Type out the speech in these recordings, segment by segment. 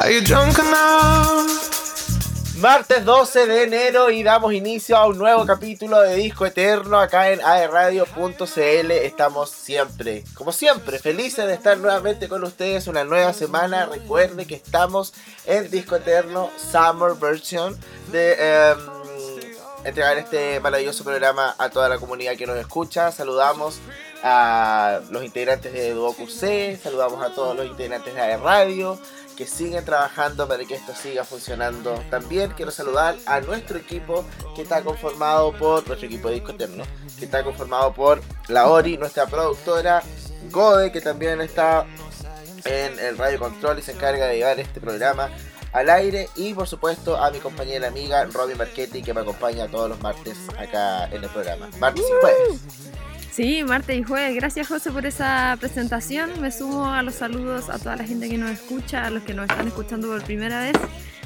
Are you drunk? Martes 12 de enero y damos inicio a un nuevo capítulo de Disco Eterno acá en aerradio.cl. Estamos siempre, como siempre, felices de estar nuevamente con ustedes una nueva semana. Recuerde que estamos en Disco Eterno Summer Version de em, entregar este maravilloso programa a toda la comunidad que nos escucha. Saludamos a los integrantes de Duo QC, saludamos a todos los integrantes de AE Radio que siguen trabajando para que esto siga funcionando. También quiero saludar a nuestro equipo que está conformado por nuestro equipo de disco eterno, que está conformado por la Ori, nuestra productora, Gode, que también está en el radio control y se encarga de llevar este programa al aire y por supuesto a mi compañera amiga Robin Marchetti que me acompaña todos los martes acá en el programa. Martes y jueves. Sí, martes y jueves. Gracias José por esa presentación. Me sumo a los saludos a toda la gente que nos escucha, a los que nos están escuchando por primera vez.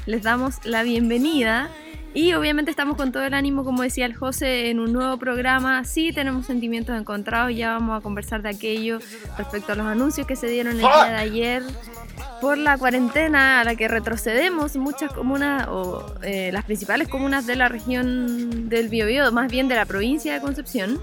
Les damos la bienvenida. Y obviamente estamos con todo el ánimo, como decía el José, en un nuevo programa. Sí, tenemos sentimientos encontrados, ya vamos a conversar de aquello respecto a los anuncios que se dieron el día de ayer por la cuarentena a la que retrocedemos muchas comunas o eh, las principales comunas de la región del Biobío, más bien de la provincia de Concepción.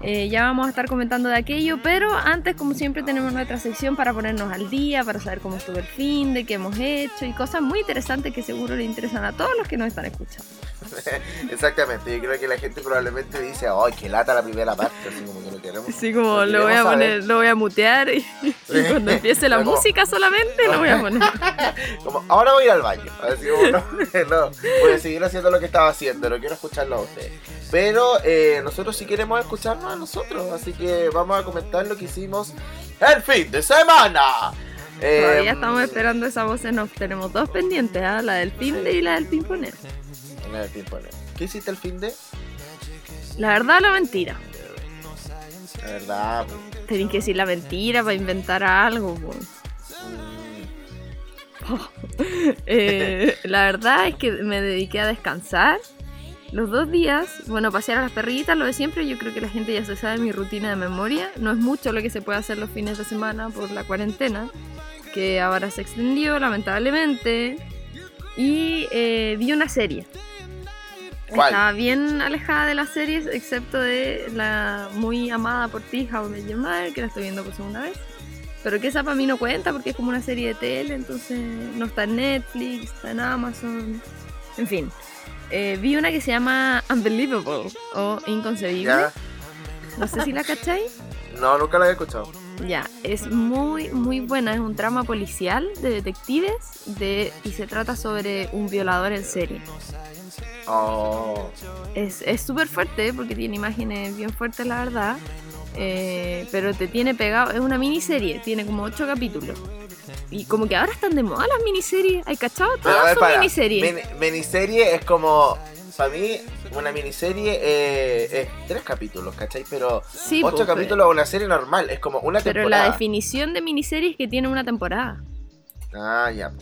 Eh, ya vamos a estar comentando de aquello, pero antes, como siempre, tenemos nuestra sección para ponernos al día, para saber cómo estuvo el fin, de qué hemos hecho y cosas muy interesantes que seguro le interesan a todos los que nos están escuchando. Exactamente, yo creo que la gente probablemente dice, ¡ay, qué lata la primera parte! Así como que no queremos. Sí, como lo voy a poner, lo voy a mutear y, cuando empiece la música solamente lo voy a poner. como, ahora voy a ir al baño. Así como, no, no, voy a seguir haciendo lo que estaba haciendo, no quiero escucharlo a ustedes. Pero eh, nosotros sí queremos escucharnos a nosotros, así que vamos a comentar lo que hicimos el fin de semana. Todavía em, estamos esperando esa voz en off. Tenemos dos pendientes, ¿ah? la del fin de y la del pimponer. ¿Qué hiciste el fin de? La verdad la mentira. La verdad. Tenés que decir la mentira para inventar algo. Mm. Eh, la verdad es que me dediqué a descansar. Los dos días, bueno, pasear a las perritas, lo de siempre, yo creo que la gente ya se sabe mi rutina de memoria. No es mucho lo que se puede hacer los fines de semana por la cuarentena, que ahora se extendió lamentablemente. Y eh, vi una serie estaba bien alejada de las series, excepto de la muy amada por ti, How I Met que la estoy viendo por segunda vez. Pero que esa para mí no cuenta porque es como una serie de tele, entonces no está en Netflix, está en Amazon. En fin. Eh, vi una que se llama Unbelievable o Inconcebible. No sé si la cacháis. No, nunca la he escuchado. Ya, es muy, muy buena. Es un drama policial de detectives de, y se trata sobre un violador en serie. Oh. Es súper fuerte porque tiene imágenes bien fuertes, la verdad. Eh, pero te tiene pegado. Es una miniserie, tiene como 8 capítulos. Y como que ahora están de moda las miniseries. ¿Hay cachado? Todas son miniseries. miniserie es como. Para mí, una miniserie eh, es tres capítulos, ¿cachai? Pero sí, ocho capítulos es una serie normal, es como una temporada. Pero la definición de miniserie es que tiene una temporada. Ah, ya.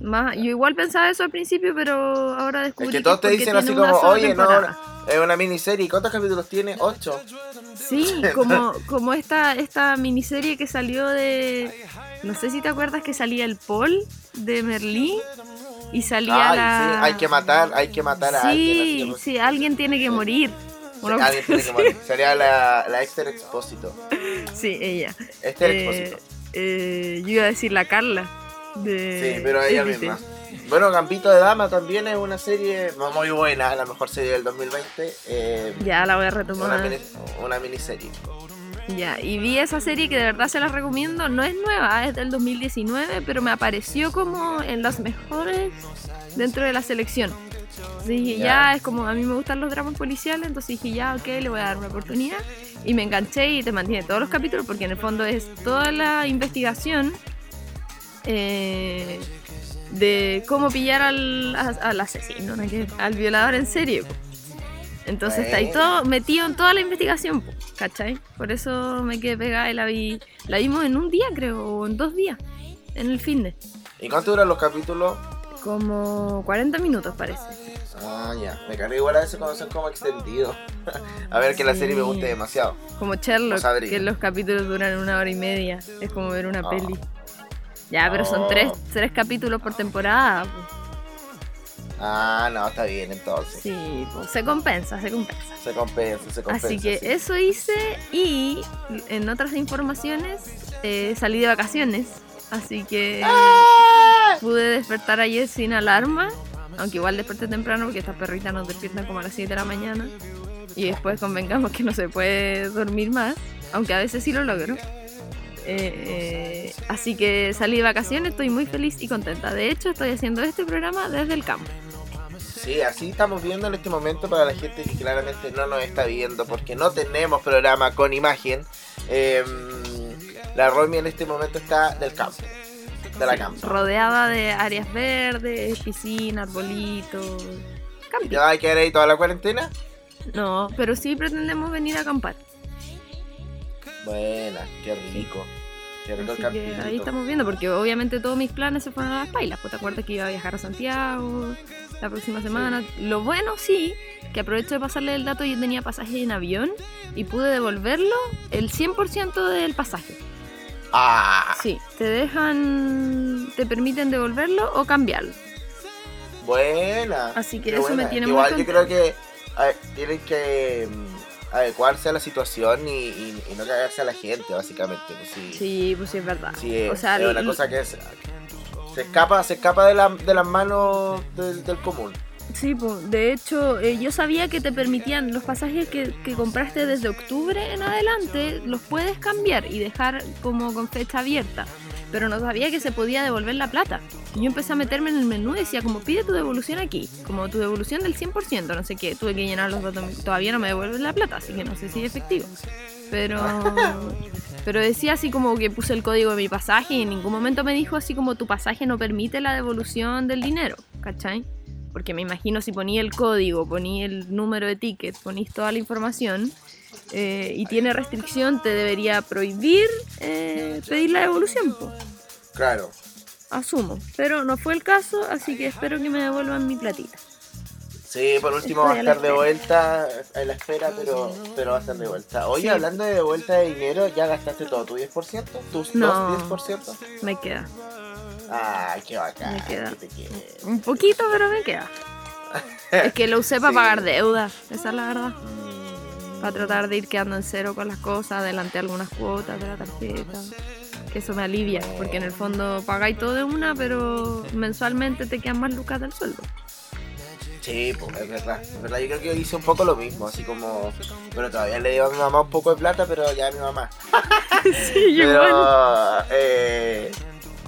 Más, yo igual pensaba eso al principio, pero ahora descubrí es que todos te dicen así como, oye, no, es una miniserie. ¿Cuántos capítulos tiene? Ocho. Sí, como, como esta, esta miniserie que salió de... No sé si te acuerdas que salía el Paul de Merlí y salía la... Sí, hay que matar, hay que matar a alguien. Sí, sí, alguien tiene que morir. alguien tiene que morir. Sería la, la Esther Expósito. Sí, ella. Esther eh, Expósito. Eh, yo iba a decir la Carla sí, pero ella misma. Bueno, Gambito de Dama también es una serie muy buena, la mejor serie del 2020. Eh, ya la voy a retomar. Una, miniserie. Ya, y vi esa serie que de verdad se la recomiendo. No es nueva, es del 2019, pero me apareció como en las mejores dentro de la selección. dije, ya. es como a mí me gustan los dramas policiales, entonces dije, ya, ok, le voy a dar una oportunidad. Y me enganché y te mantiene todos los capítulos porque en el fondo es toda la investigación eh, de cómo pillar al, asesino, al violador en serio. Entonces está ahí todo metido en toda la investigación, ¿cachai? Por eso me quedé pegada y la vi. La vimos en un día, creo, o en dos días, en el fin de. ¿Y cuánto duran los capítulos? Como 40 minutos, parece. Ah, ya. Me cargué igual a veces cuando son como extendidos. a ver que la serie me guste demasiado. Como Sherlock, que los capítulos duran una hora y media. Es como ver una ah. peli. Ya, pero son No. tres, tres capítulos por temporada. pues. Ah, no, está bien entonces. Sí, pues, se compensa, se compensa. Se compensa, se compensa. Así que sí. eso hice y en otras informaciones eh, salí de vacaciones. Así que ¡Ah! pude despertar ayer sin alarma. Aunque igual desperté temprano porque estas perritas nos despiertan como a las 7 de la mañana. Y después convengamos que no se puede dormir más. Aunque a veces sí lo logro. Eh, eh, así que salí de vacaciones, estoy muy feliz y contenta. De hecho, estoy haciendo este programa desde el campo. Sí, así estamos viendo en este momento para la gente que claramente no nos está viendo porque no tenemos programa con imagen. Eh, la Romy en este momento está del campo, de la campo. Rodeada de áreas verdes, piscina, arbolitos. ¿Ya va a quedar ahí toda la cuarentena? No, pero sí pretendemos venir a acampar. Buena, qué rico. Qué rico el Así que ahí estamos viendo, porque obviamente todos mis planes se fueron a las pailas. Pues te acuerdas que iba a viajar a Santiago la próxima semana. Lo bueno sí, que aprovecho de pasarle el dato, yo tenía pasaje en avión y pude devolverlo el 100% del pasaje. Ah, Sí, te dejan, te permiten devolverlo o cambiarlo. buena. Así que eso me tiene muy Igual yo creo que a ver, tienen que mm, adecuarse a la situación y, y- y no cagarse a la gente, básicamente. Pues sí, Sí, pues sí, es verdad. Sí, o sea, es una cosa que es- se escapa, se escapa de, la- de las manos del, del común. Sí, pues, de hecho, eh, yo sabía que te permitían los pasajes que, que compraste desde octubre en adelante, los puedes cambiar y dejar como con fecha abierta. Pero no sabía que se podía devolver la plata. Y yo empecé a meterme en el menú y decía, como pide tu devolución aquí, como tu devolución del 100%, no sé qué, tuve que llenar los datos, todavía no me devuelven la plata, así que no sé si es efectivo. Pero, pero decía así como que puse el código de mi pasaje y en ningún momento me dijo así como tu pasaje no permite la devolución del dinero, ¿cachai? Porque me imagino si ponía el código, ponía el número de ticket, ponís toda la información eh, y tiene restricción, te debería prohibir eh, pedir la devolución, po. Claro. asumo. Pero no fue el caso, así que espero que me devuelvan mi platita. Sí, por último va a a estar de vuelta en la espera, pero, pero va a estar de vuelta. Oye, Sí. hablando de vuelta de dinero, ¿ya gastaste todo tu 10%? ¿Tus No. dos 10%? Me queda. Ay, qué bacán. Me queda. te. Un poquito, pero me queda. Es que lo usé para Sí. pagar deudas, esa es la verdad. Mm, Para tratar de ir quedando en cero con las cosas, adelante algunas cuotas de la tarjeta. Que eso me alivia, porque en el fondo pagáis todo de una, pero mensualmente te quedan más lucas del sueldo. Sí, pues, es verdad. Es verdad, yo creo que hice un poco lo mismo, así como... Bueno, todavía le digo a mi mamá un poco de plata, pero ya a mi mamá. Sí, Pero... igual. Eh,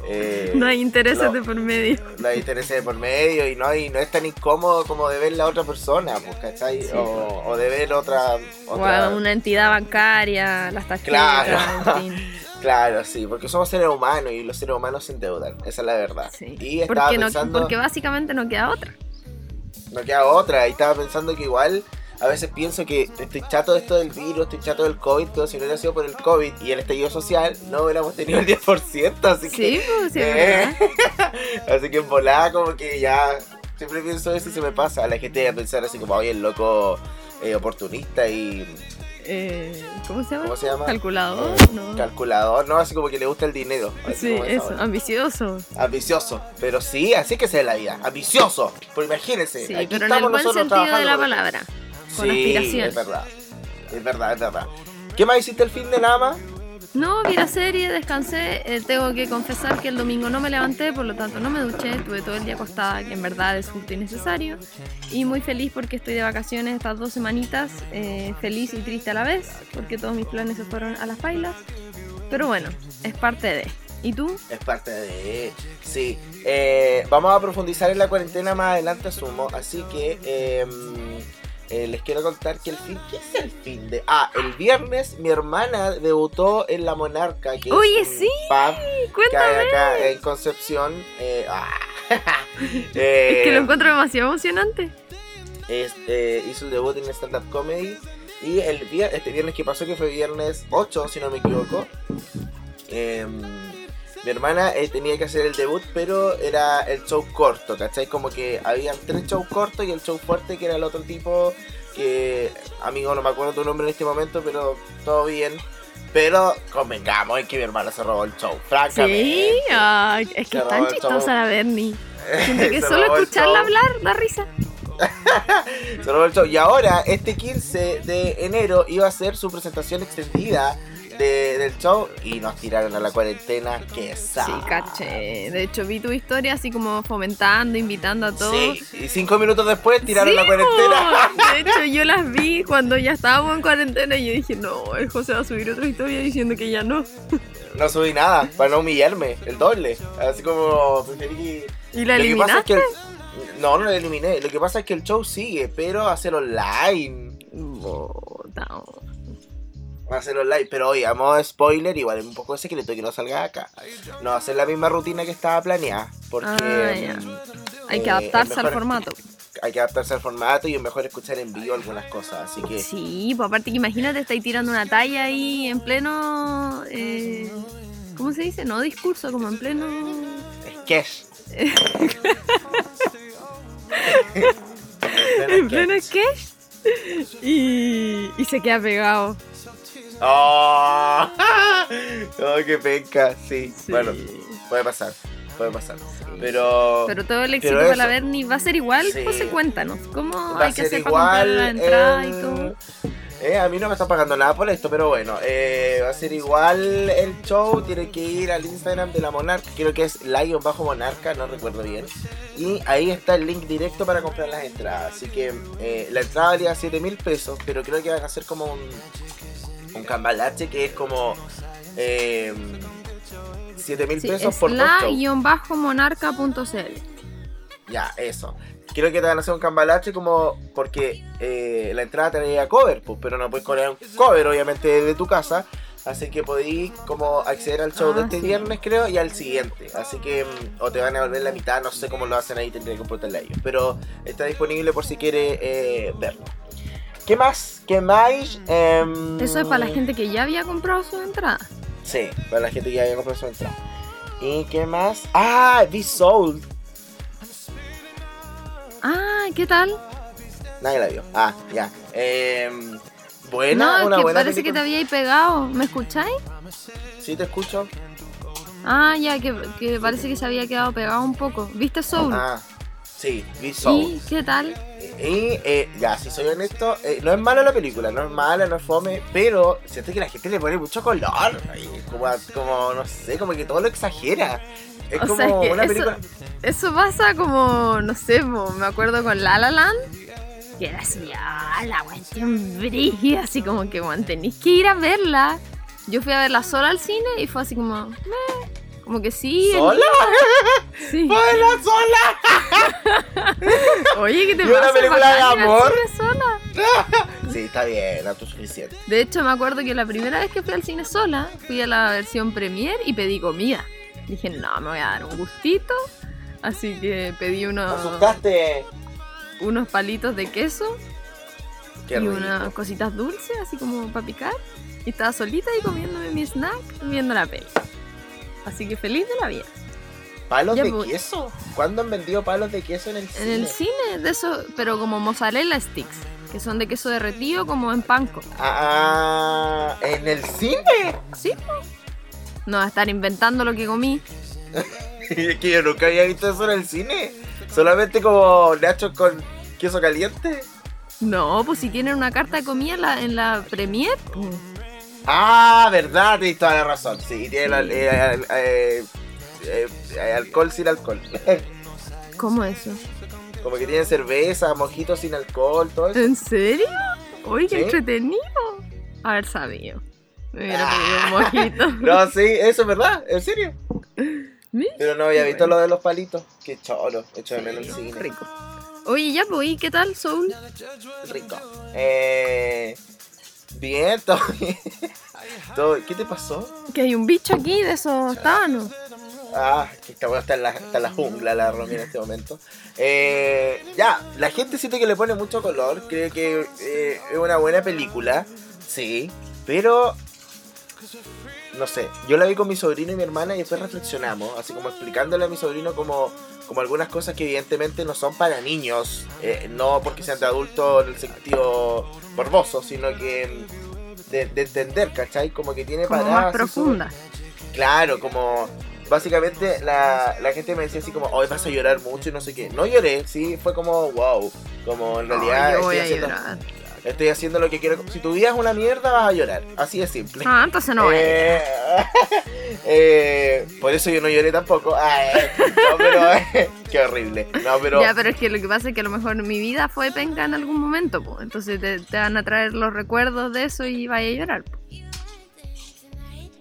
eh, No hay intereses lo- de por medio. no hay intereses de por medio y no, y no es tan incómodo como de ver la otra persona, pues, ¿cachai? Sí. o, o de ver otra... O otra... una entidad bancaria, las tarjetas, Claro. en fin. Claro, sí, porque somos seres humanos y los seres humanos se endeudan, esa es la verdad. Sí. Y estaba Porque, no, pensando, porque básicamente no queda otra. no queda otra, y estaba pensando que igual a veces pienso que estoy chato de esto del virus, estoy chato del COVID, pero si no hubiera sido por el COVID y el estallido social, no hubiéramos tenido el 10%, así que... Sí, pues sí, es Eh, así que en volada como que ya siempre pienso eso y se me pasa a la gente a pensar así como oye el loco eh, oportunista y Eh, ¿Cómo se llama? ¿cómo se llama? Calculador, Eh, ¿no? calculador no así como que le gusta el dinero Sí, eso, ambicioso. ambicioso pero sí así que se es la vida ambicioso pues imagínense Sí, aquí pero en el estamos buen nosotros sentido de la trabajando. palabra. Con sí aspiración. es verdad es verdad es verdad ¿qué más hiciste el fin de nada más? No, vi la serie, descansé. eh, tengo que confesar que el domingo no me levanté, por lo tanto no me duché. Estuve todo el día acostada, que en verdad es justo y necesario. Y muy feliz porque estoy de vacaciones estas dos semanitas. eh, feliz y triste a la vez, porque todos mis planes se fueron a las bailas. Pero bueno, es parte de. ¿Y tú? Es parte de... Sí. Eh, vamos a profundizar en la cuarentena más adelante, asumo. Así que eh, eh, les quiero contar que el fin... ¿Qué es el fin de...? Ah, el viernes mi hermana debutó en La Monarca, que Oye, es un sí, pub que hay acá en Concepción. Eh, ah, eh, Es que lo encuentro demasiado emocionante. este, hizo el debut en stand-up comedy. Y el vier- este viernes que pasó, que fue viernes 8, si no me equivoco, em, mi hermana eh, tenía que hacer el debut, pero era el show corto, ¿cachai? Como que habían tres shows cortos y el show fuerte, que era el otro tipo, que, amigo, no me acuerdo tu nombre en este momento, pero todo bien. Pero convengamos en que mi hermana se robó el show, francamente. Sí, es que es tan chistosa la Bernie. Siento que solo escucharla hablar da risa. Se robó el show. Y ahora, este 15 de enero, iba a ser su presentación extendida de- del show y nos tiraron a la cuarentena. Que Sí, sa- caché. De hecho, vi tu historia así como fomentando, invitando a todos. Sí, y cinco minutos después tiraron Sí, la cuarentena. De hecho, yo las vi cuando ya estábamos en cuarentena y yo dije, no, el José va a subir otra historia diciendo que ya no. No subí nada para no humillarme, el doble. Así como preferí. ¿Y la Lo que pasa es eliminaste? que el- No, no la eliminé. Lo que pasa es que el show sigue, pero hacer online. Bota. Va a ser online, pero oye, a modo de spoiler, igual es un poco de secreto que no salga acá. No va a ser la misma rutina que estaba planeada. Porque Ah, mm, Hay que eh, adaptarse al formato. Hay que adaptarse al formato y es mejor escuchar en vivo algunas cosas. Así que Sí, pues aparte que imagínate, estáis tirando una talla ahí en pleno. eh, ¿Cómo se dice? No discurso, como en pleno. sketch. En pleno sketch. Y, y se queda pegado. ¡Oh! ¡Oh, qué penca! Sí. Sí. Bueno, puede pasar. Puede pasar. Pero. Pero todo el éxito para la. Bernie va a ser igual, Sí. José, cuéntanos. ¿Cómo va hay que ser hacer para la entrada y el- todo? Eh, a mí no me están pagando nada por esto, pero bueno, eh, va a ser igual el show. Tiene que ir al Instagram de la Monarca, creo que es Lion-Monarca, no recuerdo bien. Y ahí está el link directo para comprar las entradas. Así que eh, la entrada valía 7 mil pesos, pero creo que van a hacer como un, un cambalache que es como eh, 7 mil Sí, pesos es por la-monarca.cl. Ya, eso. Creo que te van a hacer un cambalache como porque eh, la entrada traía cover, pues, pero no puedes poner un cover obviamente de tu casa. Así que podéis como acceder al show de Ah, este sí. viernes creo y al siguiente. Así que mm, o te van a volver la mitad, no sé cómo lo hacen ahí, tendría que preguntarle a ellos. Pero está disponible por si quiere eh, verlo. ¿Qué más? ¿Qué más? Em, Eso es para la gente que ya había comprado su entrada. Sí, para la gente que ya había comprado su entrada. ¿Y qué más? Ah, Be Sold. Ah, ¿qué tal? Nadie la vio. Ah, ya. Em, buena, no, una que buena parece que te habíais pegado. ¿Me escucháis? Sí, te escucho. Ah, ya, que, que parece que se había quedado pegado un poco. ¿Viste Soul? Ah, sí, Be Sold. ¿Y qué tal? Y eh, ya, si soy honesto, eh, no es mala la película, no es mala, no es fome, pero siento que la gente le pone mucho color. ahí, Como, como no sé, como que todo lo exagera. Es O como sea, es que una eso- película. Eso pasa como, no sé, me acuerdo con La La Land. Que era así, ah, la cuestión brígida, así como que, bueno, tenéis que ir a verla. Yo fui a verla sola al cine y fue así como, meh, como que sí. el- ¿Sola? Sí. ¡Sola, sola! Oye, ¿qué te Y una pasa? película de amor. sola. Sí, está bien, autosuficiente. De hecho, me acuerdo que la primera vez que fui al cine sola, fui a la versión premier y pedí comida. Dije, no, me voy a dar un gustito. Así que pedí ¿Te unos, asustaste? unos palitos de queso Qué y rico. unas cositas dulces, así como para picar. Y estaba solita y comiéndome mi snack, viendo la peli. Así que feliz de la vida. ¿Palos Ya, de pues. queso? ¿Cuándo han vendido palos de queso en el En cine? el cine, de eso, pero como mozzarella sticks, que son de queso derretido como en panko. Ah, ¿en el cine? ¿Sí? No va a estar inventando lo que comí. Es que yo nunca había visto eso en el cine. Solamente como nachos con queso caliente. No, pues si tienen una carta de comida en la, en la premier. Ah, verdad, tienes toda la razón. Sí, tiene la- eh, eh, eh, alcohol sin alcohol. ¿Cómo eso? Como que tienen cerveza, mojitos sin alcohol, todo eso. ¿En serio? Uy, qué Sí. entretenido. Haber sabido. Me hubiera Ah. pedido un mojito. No, sí, eso es verdad, en serio. Mira, Pero no había Qué visto bueno. lo de los palitos. Qué choro, hecho de menos el sí, cine. rico. Oye, ya, pues, ¿y qué tal, Soul? Rico. Eh, bien, todo bien. Todo- ¿Qué te pasó? Que hay un bicho aquí de esos tábanos. Ah, que esta weá está en la, está en la jungla, la Romy en este momento. Eh, ya, la gente siente que le pone mucho color. Creo que eh, es una buena película. Sí, pero. No sé, yo la vi con mi sobrino y mi hermana y después reflexionamos, así como explicándole a mi sobrino como, como algunas cosas que evidentemente no son para niños, eh, no porque sean de adultos en el sentido morboso, sino que de, de entender, ¿cachai? Como que tiene Como paradas. más profunda. Claro, como básicamente la, la gente me decía así como, hoy vas a llorar mucho y no sé qué. No lloré, sí, fue como, wow. Como en realidad yo voy estoy, a haciendo, llorar. Estoy haciendo lo que quiero. Si tu vida es una mierda, vas a llorar. Así de simple. Ah, entonces no. Eh, eh, por eso yo no lloré tampoco. Ay, no, pero eh, qué horrible. No, pero Ya, pero es que lo que pasa es que a lo mejor mi vida fue penca en algún momento, pues. Entonces te, te van a traer los recuerdos de eso y vaya a llorar. po.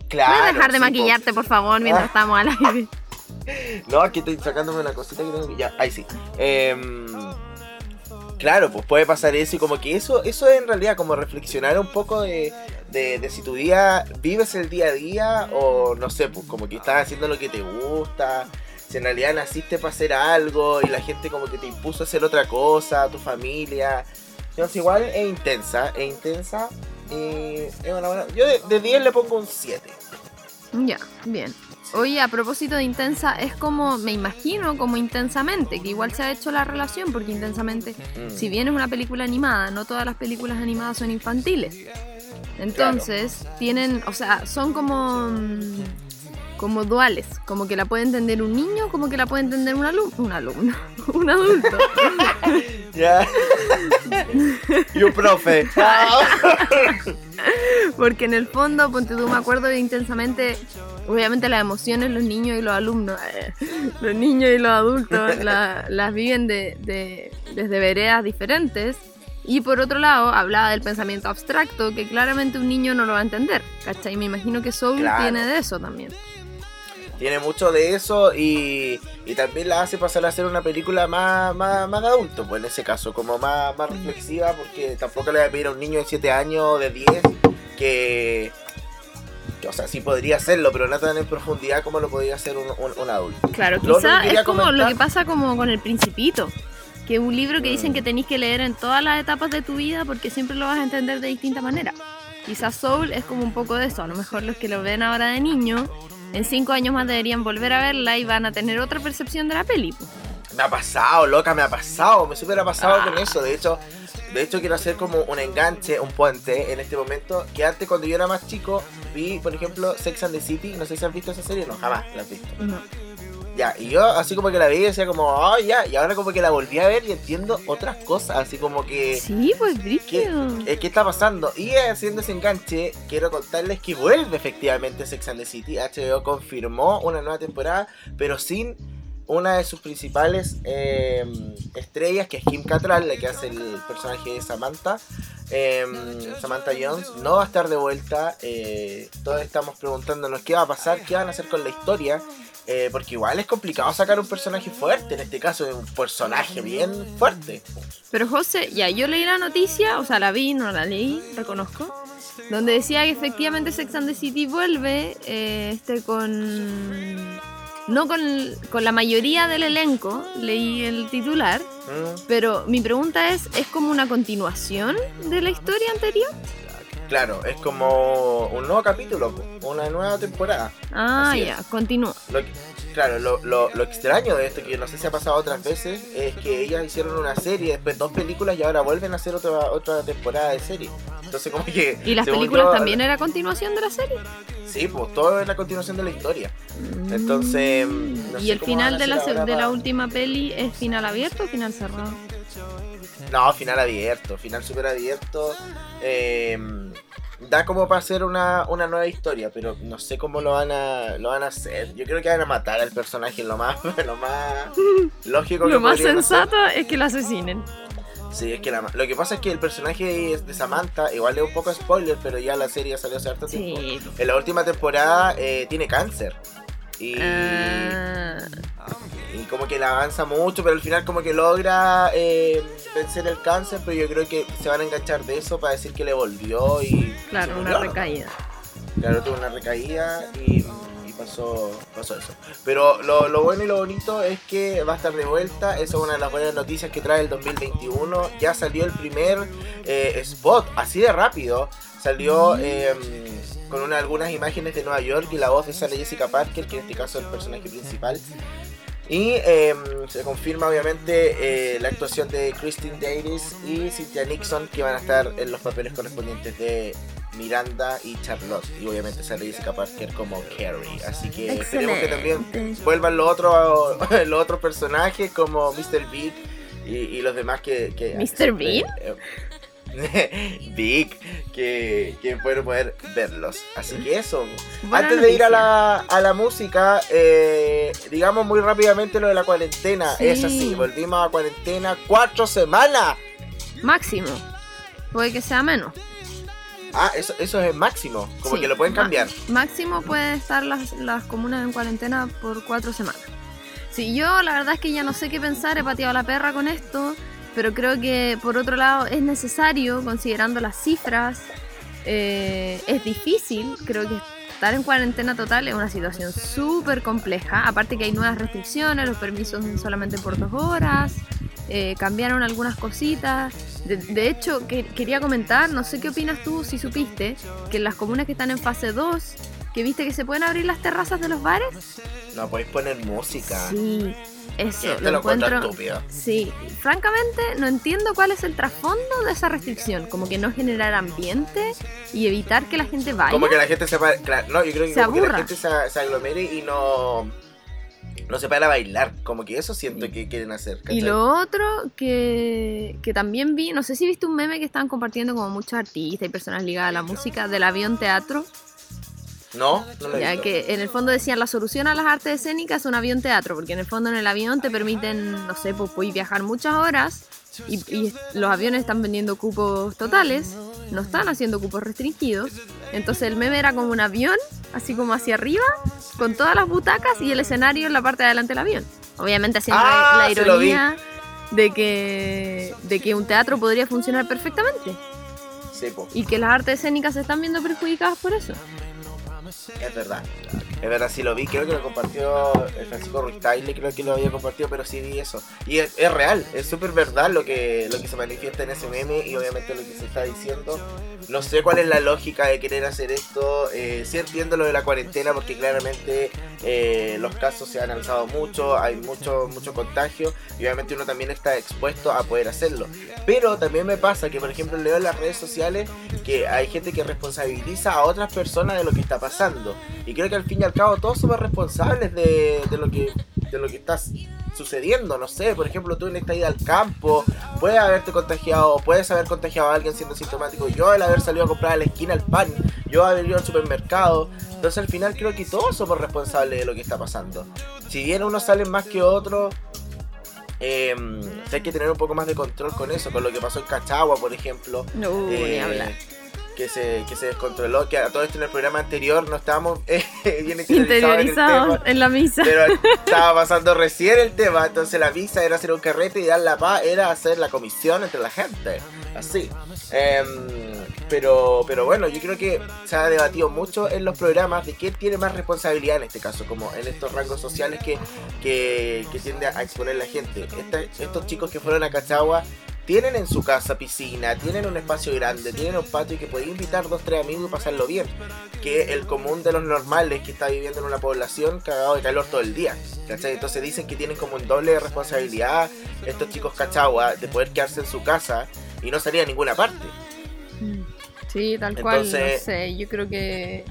claro. ¿Puedes dejar de sí, po. maquillarte, por favor, mientras Ah. estamos al aire? No, aquí estoy sacándome una cosita que tengo que. Ya, ahí sí. Em, claro, pues puede pasar eso y como que eso, eso es en realidad como reflexionar un poco de, de, si tu día vives el día a día o no sé, pues como que estás haciendo lo que te gusta. Si en realidad naciste para hacer algo y la gente como que te impuso a hacer otra cosa, tu familia. Entonces igual es intensa, es intensa. Y es una buena. Yo de, de 10 le pongo un 7. Ya, bien. Oye, a propósito de intensa, es como, me imagino, como intensamente, que igual se ha hecho la relación, porque intensamente, Mm. si bien es una película animada, no todas las películas animadas son infantiles. Entonces, tienen, o sea, son como, mm, como duales, como que la puede entender un niño, como que la puede entender un alumno, un alumno, un adulto. Ya. y un profe. Porque en el fondo, ponte tú, me acuerdo intensamente, obviamente las emociones los niños y los alumnos, eh, los niños y los adultos la- las viven de, de- desde veredas diferentes. Y por otro lado, hablaba del pensamiento abstracto, que claramente un niño no lo va a entender, ¿cachai? Me imagino que Soul Claro. tiene de eso también. Tiene mucho de eso y, y también la hace pasar a ser una película más, más, más de adulto, pues en ese caso, como más, más reflexiva, porque tampoco le voy a pedir a un niño de 7 años o de 10 que, que, o sea, sí podría hacerlo, pero no tan en profundidad como lo podría hacer un, un- un adulto. Claro, Lo quizá es como lo que pasa como con El Principito, que es un libro que dicen Mm. que tenéis que leer en todas las etapas de tu vida porque siempre lo vas a entender de distinta manera. Quizás Soul es como un poco de eso, a lo mejor los que lo ven ahora de niño, en cinco años más deberían volver a verla y van a tener otra percepción de la peli. Me ha pasado, loca, me ha pasado, me super ha pasado Ah. con eso. De hecho, de hecho quiero hacer como un enganche, un puente en este momento. Que antes cuando yo era más chico, vi, por ejemplo, Sex and the City. No sé si han visto esa serie, no, jamás la han visto. No. Ya, y yo así como que la vi y decía como, oh ya, y ahora como que la volví a ver y entiendo otras cosas, así como que... Sí, pues ¿Qué, eh, ¿Qué está pasando? Y haciendo ese enganche, quiero contarles que vuelve efectivamente Sex and the City. HBO confirmó una nueva temporada, pero sin una de sus principales eh, estrellas, que es Kim Cattrall, la que hace el personaje de Samantha. Eh, Samantha Jones no va a estar de vuelta. eh, todos estamos preguntándonos qué va a pasar, qué van a hacer con la historia. Eh, porque igual es complicado sacar un personaje fuerte. En este caso, es un personaje bien fuerte. Pero José, ya, yo leí la noticia, o sea, la vi, no la leí, reconozco, donde decía que efectivamente Sex and the City vuelve, eh, este con... No con, con la mayoría del elenco, leí el titular, Mm. pero mi pregunta es, ¿es como una continuación de la historia anterior? Claro, es como un nuevo capítulo, una nueva temporada. Ah, Así es. ya, continúa. Lo que- claro, lo, lo- lo extraño de esto, que no sé si ha pasado otras veces, es que ellas hicieron una serie, después dos películas y ahora vuelven a hacer otra, otra temporada de serie. Entonces como que... ¿Y las películas yo, también era continuación de la serie? Sí, pues todo es la continuación de la historia. Entonces, no ¿Y sé el final de la, de la última peli es final abierto o final cerrado? No, final abierto, final súper abierto. eh, da como para hacer una, una nueva historia, pero no sé cómo lo van a lo van a hacer. Yo creo que van a matar al personaje lo más, lo más lógico que Lo más podrían hacer. sensato es que lo asesinen. Sí, es que la- lo que pasa es que el personaje de Samantha, igual es un poco spoiler, pero ya la serie salió hace harto tiempo. En la última temporada eh, tiene cáncer. Y, Ah, y como que la avanza mucho, pero al final como que logra eh, vencer el cáncer, pero yo creo que se van a enganchar de eso para decir que le volvió y... claro, una recaída. Claro, tuvo una recaída y pasó, pasó eso. Pero lo, bueno y lo bonito es que va a estar de vuelta. Esa es una de las buenas noticias que trae el 2021. Ya salió el primer eh, spot, así de rápido. Salió eh, con una- algunas imágenes de Nueva York y la voz de Sarah Jessica Parker, que en este caso es el personaje principal. Y eh, se confirma obviamente eh, la actuación de Christine Davis y Cynthia Nixon que van a estar en los papeles correspondientes de Miranda y Charlotte. Y obviamente sale Jessica Parker como Carrie. Así que esperemos que también vuelvan los otros, los otros personajes como Mr. Big y, y los demás que... que ¿Mr. Big? Big, que, que pueden poder verlos. Así que eso. Antes de ir a la, a la música, eh, digamos muy rápidamente lo de la cuarentena. Es así, volvimos a cuarentena cuatro semanas. Máximo. Puede que sea menos. Ah, eso, eso es el máximo, como que lo pueden cambiar. Máximo puede estar las, las comunas en cuarentena por cuatro semanas. Sí, yo la verdad es que ya no sé qué pensar, he pateado la perra con esto pero creo que por otro lado es necesario, considerando las cifras, eh, es difícil, creo que estar en cuarentena total es una situación súper compleja, aparte que hay nuevas restricciones, los permisos son solamente por dos horas, eh, cambiaron algunas cositas, de, hecho que, quería comentar, no sé qué opinas tú si supiste, que en las comunas que están en fase 2, que viste que se pueden abrir las terrazas de los bares. No, podéis poner música. Sí, eso, lo, encuentro. Sí, francamente no entiendo cuál es el trasfondo de esa restricción. Como que no generar ambiente y evitar que la gente vaya. Como que la gente se. Claro, no, yo creo que, como que la gente se, aglomere y no. No se para bailar, como que eso siento que quieren hacer. Y lo otro que, que también vi, no sé si viste un meme que estaban compartiendo como muchos artistas y personas ligadas a la música del avión teatro, no, no lo he Ya que en el fondo decían la solución a las artes escénicas es un avión teatro, porque en el fondo en el avión te permiten, no sé, pues puedes viajar muchas horas y, los aviones están vendiendo cupos totales, no están haciendo cupos restringidos. Entonces el meme era como un avión, así como hacia arriba, con todas las butacas y el escenario en la parte de adelante del avión. Obviamente haciendo la, ah, ironía de que, de que un teatro podría funcionar perfectamente. Sí, y que las artes escénicas se están viendo perjudicadas por eso. Es verdad. Es verdad, sí lo vi, creo que lo compartió Francisco Ruiz creo que lo había compartido, pero sí vi eso. Y es, real, es súper verdad lo que, lo que se manifiesta en ese meme y obviamente lo que se está diciendo. No sé cuál es la lógica de querer hacer esto. Eh, sí entiendo lo de la cuarentena porque claramente eh, los casos se han alzado mucho, hay mucho, mucho contagio y obviamente uno también está expuesto a poder hacerlo. Pero también me pasa que, por ejemplo, leo en las redes sociales que hay gente que responsabiliza a otras personas de lo que está pasando. Y creo que al fin y al cabo todos somos responsables de, lo que de lo que está sucediendo, no sé, por ejemplo, tú en esta ida al campo, puedes haberte contagiado, puedes haber contagiado a alguien siendo sintomático, yo el haber salido a comprar a la esquina el pan, yo haber ido al supermercado, entonces al final creo que todos somos responsables de lo que está pasando. Si bien unos salen más que otros, eh, hay que tener un poco más de control con eso, con lo que pasó en Cachagua, por ejemplo. No, eh, hablar que se, que se descontroló, que a todo esto en el programa anterior no estábamos eh, bien interiorizados en, la misa. Pero estaba pasando recién el tema, entonces la misa era hacer un carrete y dar la paz era hacer la comisión entre la gente. Así. Em, pero, pero bueno, yo creo que se ha debatido mucho en los programas de quién tiene más responsabilidad en este caso, como en estos rangos sociales que, que, que tiende a exponer la gente. estos chicos que fueron a Cachagua tienen en su casa piscina, tienen un espacio grande, tienen un patio que puede invitar dos, tres amigos y pasarlo bien. Que el común de los normales que está viviendo en una población cagado de calor todo el día. Entonces dicen que tienen como un doble de responsabilidad estos chicos cachagua de poder quedarse en su casa y no salir a ninguna parte. Sí, tal cual. No sé, yo creo que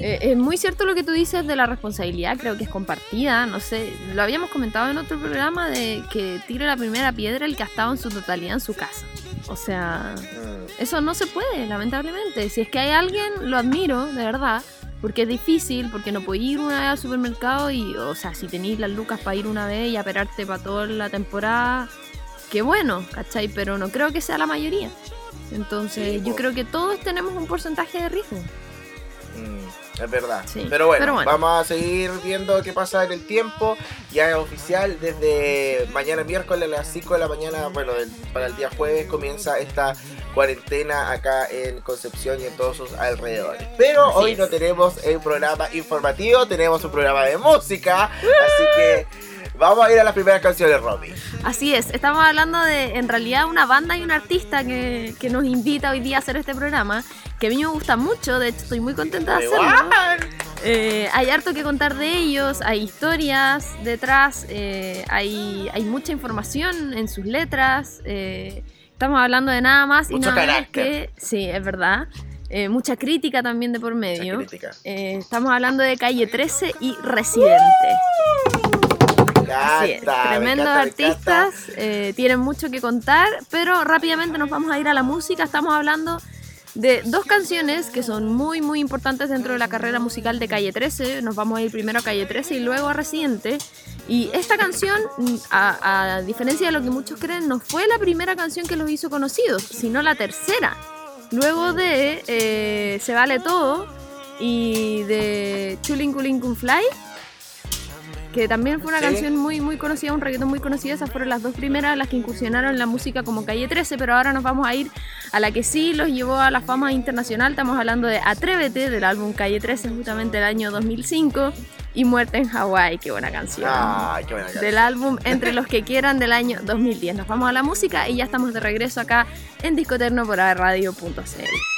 eh, es muy cierto lo que tú dices de la responsabilidad, creo que es compartida, no sé, lo habíamos comentado en otro programa de que tire la primera piedra el que ha estado en su totalidad en su casa. O sea, mm. eso no se puede, lamentablemente. Si es que hay alguien, lo admiro, de verdad, porque es difícil, porque no puedes ir una vez al supermercado y, o sea, si tenéis las lucas para ir una vez y aperarte para toda la temporada, qué bueno, ¿cachai? Pero no creo que sea la mayoría. Entonces, yo creo que todos tenemos un porcentaje de riesgo. Es verdad. Pero, bueno, vamos a seguir viendo qué pasa en el tiempo. Ya es oficial, desde mañana miércoles a las 5 de la mañana, bueno, para el día jueves comienza esta cuarentena acá en Concepción y en todos sus alrededores. Pero hoy no tenemos un programa informativo, tenemos un programa de música. Así que Vamos a ir a las primeras canciones, Robbie. Así es, estamos hablando de en realidad una banda y un artista que, que, nos invita hoy día a hacer este programa, que a mí me gusta mucho, de hecho estoy muy contenta de hacerlo. Eh, hay harto que contar de ellos, hay historias detrás, eh, hay, hay mucha información en sus letras. Eh, estamos hablando de nada más y nada menos que. Sí, es verdad. eh, mucha crítica también de por medio. Mucha crítica. Eh, estamos hablando de Calle 13 y Residente. Así es, tremendos encanta, artistas, eh, tienen mucho que contar, pero rápidamente nos vamos a ir a la música. Estamos hablando de dos canciones que son muy muy importantes dentro de la carrera musical de Calle 13. Nos vamos a ir primero a Calle 13 y luego a Residente. Y esta canción, a, a diferencia de lo que muchos creen, no fue la primera canción que los hizo conocidos, sino la tercera. Luego de eh, Se Vale Todo y de Chulinkulinkun Fly, que también fue una Sí. canción muy muy conocida, un reggaetón muy conocido. Esas fueron las dos primeras las que incursionaron en la música como Calle 13, pero ahora nos vamos a ir a la que sí los llevó a la fama internacional. Estamos hablando de Atrévete, del álbum Calle 13, justamente del año 2005, y Muerte en Hawái, qué buena canción. Ay, qué buena canción. Del álbum Entre los que quieran del año 2010. Nos vamos a la música y ya estamos de regreso acá en Disco Eterno por radio.cl.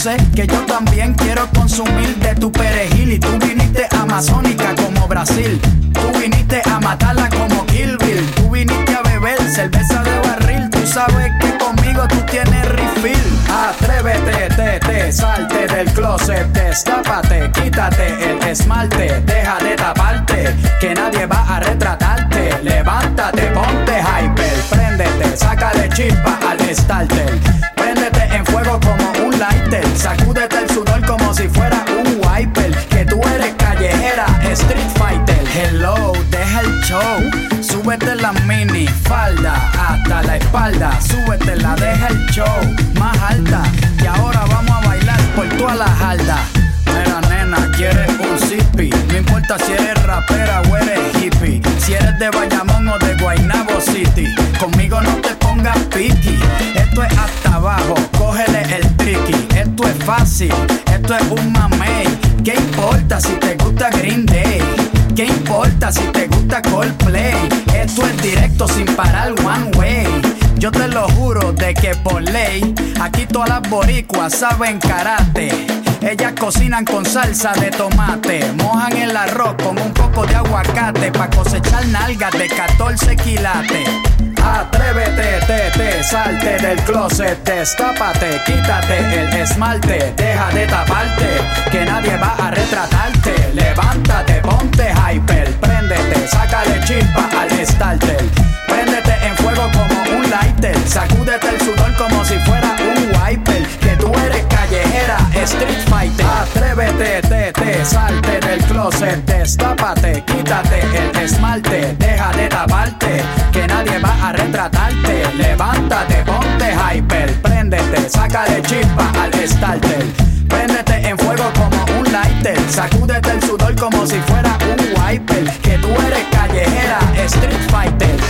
sé que yo también quiero consumir de tu perejil y tú viniste amazónica como Brasil. Tú viniste a matarla como Kill Bill. Tú viniste a beber cerveza de barril. Tú sabes que conmigo tú tienes refill. Atrévete, te, te, salte del closet, destápate, quítate el esmalte, deja de taparte, que nadie va a retratarte. Levántate, ponte hyper, préndete, sácale chispa al starter. Sacúdete el sudor como si fuera un wiper. Que tú eres callejera, street fighter. Hello, deja el show, súbete la mini falda hasta la espalda, súbete la deja el show más alta. Y ahora vamos a bailar por toda la jarda. Mira, nena, quieres. No importa si eres rapera o eres hippie. Si eres de Bayamón o de Guaynabo City. Conmigo no te pongas piqui. Esto es hasta abajo, cógele el tricky. Esto es fácil, esto es un mamey. ¿Qué importa si te gusta Green Day? ¿Qué importa si te gusta Coldplay? Esto es directo sin parar one way. Yo te lo juro de que por ley, aquí todas las boricuas saben karate. Ellas cocinan con salsa de tomate, mojan el arroz con un poco de aguacate pa' cosechar nalgas de 14 quilates. Atrévete, te, te, salte del closet, destápate, quítate el esmalte, deja de taparte, que nadie va a retratarte. Levántate, ponte hyper, préndete, sácale chispa al starter. Destápate, quítate el esmalte, deja de taparte, que nadie va a retratarte. Levántate, ponte hyper, préndete, sácale chispa al starter. Préndete en fuego como un lighter, sacúdete el sudor como si fuera un wiper. Que tú eres callejera, street fighter.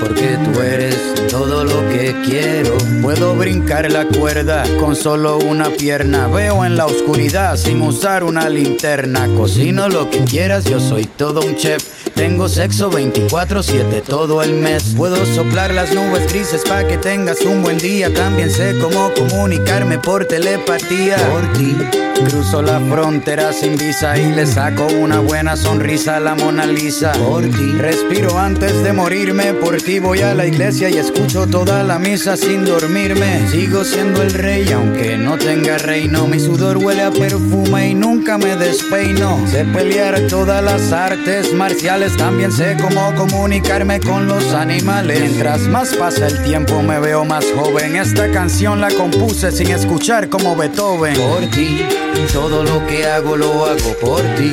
porque tú eres todo lo que quiero. Puedo brincar la cuerda con solo una pierna. Veo en la oscuridad sin usar una linterna. Cocino lo que quieras, yo soy todo un chef. Tengo sexo 24-7 todo el mes. Puedo soplar las nubes grises para que tengas un buen día. También sé cómo comunicarme por telepatía. Por ti. Cruzo la frontera sin visa y le saco una buena sonrisa a la Mona Lisa. Por ti. Respiro antes de morirme. Ti voy a la iglesia y escucho toda la misa sin dormirme. Sigo siendo el rey aunque no tenga reino. Mi sudor huele a perfume y nunca me despeino. Sé pelear todas las artes marciales. También sé cómo comunicarme con los animales. Mientras más pasa el tiempo me veo más joven. Esta canción la compuse sin escuchar como Beethoven. Por ti, todo lo que hago lo hago por ti.